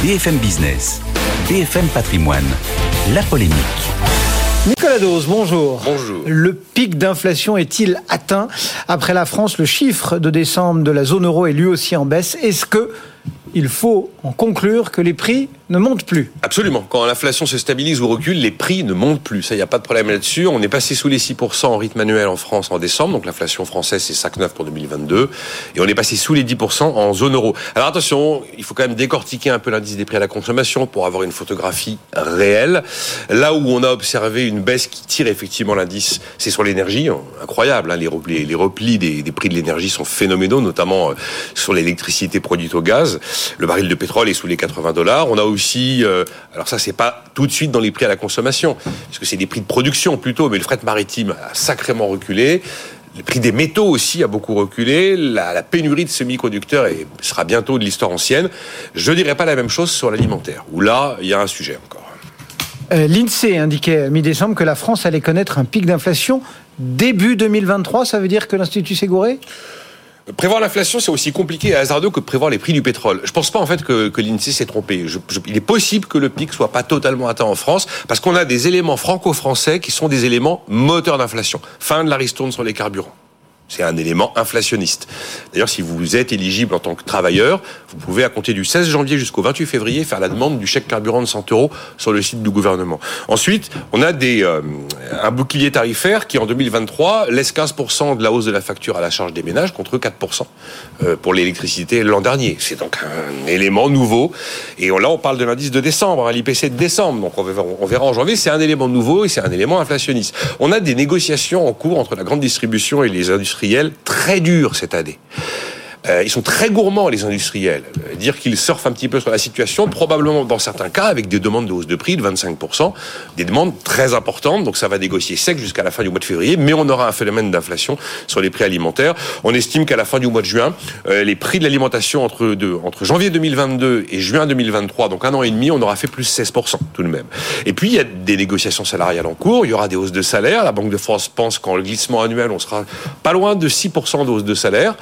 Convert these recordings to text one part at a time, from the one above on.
BFM Business, BFM Patrimoine, la polémique. Nicolas Dose, bonjour. Bonjour. Le pic d'inflation est-il atteint Après la France, le chiffre de décembre de la zone euro est lui aussi en baisse. Est-ce que il faut en conclure que les prix ne montent plus. Absolument. Quand l'inflation se stabilise ou recule, les prix ne montent plus. Ça, il n'y a pas de problème là-dessus. On est passé sous les 6% en rythme annuel en France en décembre. Donc l'inflation française, c'est 5,9 pour 2022. Et on est passé sous les 10% en zone euro. Alors attention, il faut quand même décortiquer un peu l'indice des prix à la consommation pour avoir une photographie réelle. Là où on a observé une baisse qui tire effectivement l'indice, c'est sur l'énergie. Incroyable. Hein. Les, replis, les replis des, des prix de l'énergie sont phénoménaux, notamment euh, sur l'électricité produite au gaz. Le baril de pétrole est sous les 80 dollars. On a aussi, euh, alors ça c'est pas tout de suite dans les prix à la consommation, parce que c'est des prix de production plutôt, mais le fret maritime a sacrément reculé. Le prix des métaux aussi a beaucoup reculé. La, pénurie de semi-conducteurs sera bientôt de l'histoire ancienne. Je dirais pas la même chose sur l'alimentaire, où là, il y a un sujet encore. Euh, L'INSEE indiquait mi-décembre que la France allait connaître un pic d'inflation début 2023. Ça veut dire que l'Institut s'est gouré Prévoir l'inflation, c'est aussi compliqué et hasardeux que prévoir les prix du pétrole. Je pense pas en fait que, que l'INSEE s'est trompé. il est possible que le pic soit pas totalement atteint en France parce qu'on a des éléments franco-français qui sont des éléments moteurs d'inflation. Fin de la ristourne sur les carburants. C'est un élément inflationniste. D'ailleurs, si vous êtes éligible en tant que travailleur, vous pouvez, à compter du 16 janvier jusqu'au 28 février, faire la demande du chèque carburant de 100 euros sur le site du gouvernement. Ensuite, on a des, euh, un bouclier tarifaire qui, en 2023, laisse 15% de la hausse de la facture à la charge des ménages contre 4% euh, pour l'électricité l'an dernier. C'est donc un élément nouveau. Et là, on parle de l'indice de décembre, hein, l'IPC de décembre. Donc, on verra, en janvier. C'est un élément nouveau et c'est un élément inflationniste. On a des négociations en cours entre la grande distribution et les industries très dur cette année. Euh, ils sont très gourmands, les industriels. Euh, dire qu'ils surfent un petit peu sur la situation, probablement dans certains cas avec des demandes de hausse de prix de 25%, des demandes très importantes. Donc ça va négocier sec jusqu'à la fin du mois de février, mais on aura un phénomène d'inflation sur les prix alimentaires. On estime qu'à la fin du mois de juin, euh, les prix de l'alimentation entre, entre janvier 2022 et juin 2023, donc un an et demi, on aura fait plus 16% tout de même. Et puis il y a des négociations salariales en cours, il y aura des hausses de salaire. La Banque de France pense qu'en glissement annuel, on sera pas loin de 6% de hausse de salaire.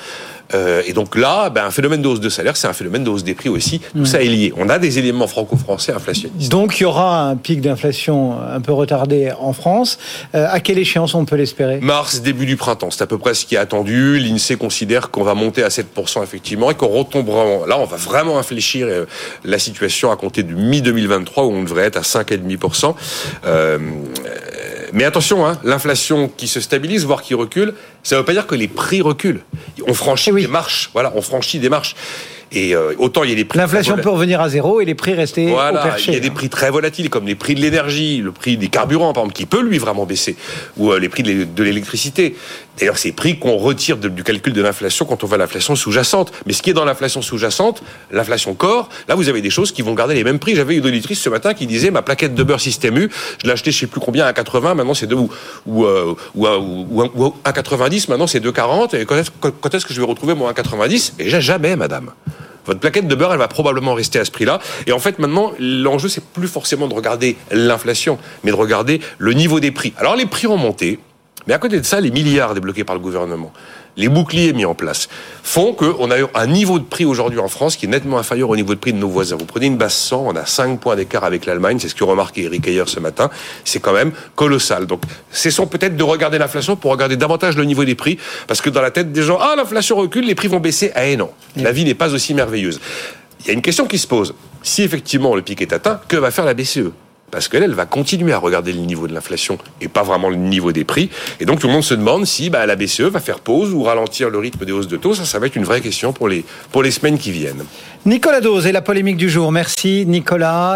Euh, et donc là, ben, un phénomène de hausse de salaire, c'est un phénomène de hausse des prix aussi. Tout mm. ça est lié. On a des éléments franco-français inflationnistes. Donc il y aura un pic d'inflation un peu retardé en France. Euh, à quelle échéance on peut l'espérer? Mars, début du printemps. C'est à peu près ce qui est attendu. L'INSEE considère qu'on va monter à 7% effectivement et qu'on retombera. Là, on va vraiment infléchir euh, la situation à compter du mi-2023 où on devrait être à 5,5%. Euh, mais attention, hein, l'inflation qui se stabilise, voire qui recule, ça ne veut pas dire que les prix reculent. On franchit des marches. Voilà, on franchit des marches. Et euh, autant il y a des prix. L'inflation peut revenir à zéro et les prix rester voilà, au perché. Il y a des prix très volatiles, comme les prix de l'énergie, le prix des carburants, par exemple, qui peut lui vraiment baisser, ou euh, les prix de l'électricité. D'ailleurs, ces prix qu'on retire du calcul de l'inflation quand on va à l'inflation sous-jacente. Mais ce qui est dans l'inflation sous-jacente, l'inflation corps, là, vous avez des choses qui vont garder les mêmes prix. J'avais une auditrice ce matin qui disait ma plaquette de beurre système U, je l'ai acheté je sais plus combien à 80, maintenant c'est 2 ou ou, euh, ou, ou, à 90, maintenant c'est 2,40. Et quand est-ce que je vais retrouver mon 1,90 Et jamais, madame. Votre plaquette de beurre, elle va probablement rester à ce prix-là. Et en fait, maintenant, l'enjeu, c'est plus forcément de regarder l'inflation, mais de regarder le niveau des prix. Alors, les prix ont monté. Mais à côté de ça, les milliards débloqués par le gouvernement, les boucliers mis en place, font qu'on a un niveau de prix aujourd'hui en France qui est nettement inférieur au niveau de prix de nos voisins. Vous prenez une base 100, on a 5 points d'écart avec l'Allemagne, c'est ce que remarquait Eric Ayer ce matin, c'est quand même colossal. Donc, cessons peut-être de regarder l'inflation pour regarder davantage le niveau des prix, parce que dans la tête des gens, ah, l'inflation recule, les prix vont baisser. Eh non, la vie n'est pas aussi merveilleuse. Il y a une question qui se pose. Si effectivement le pic est atteint, que va faire la BCE parce qu'elle, elle va continuer à regarder le niveau de l'inflation et pas vraiment le niveau des prix. Et donc tout le monde se demande si bah, la BCE va faire pause ou ralentir le rythme des hausses de taux. Ça, ça va être une vraie question pour les, pour les semaines qui viennent. Nicolas Dose et la polémique du jour. Merci Nicolas.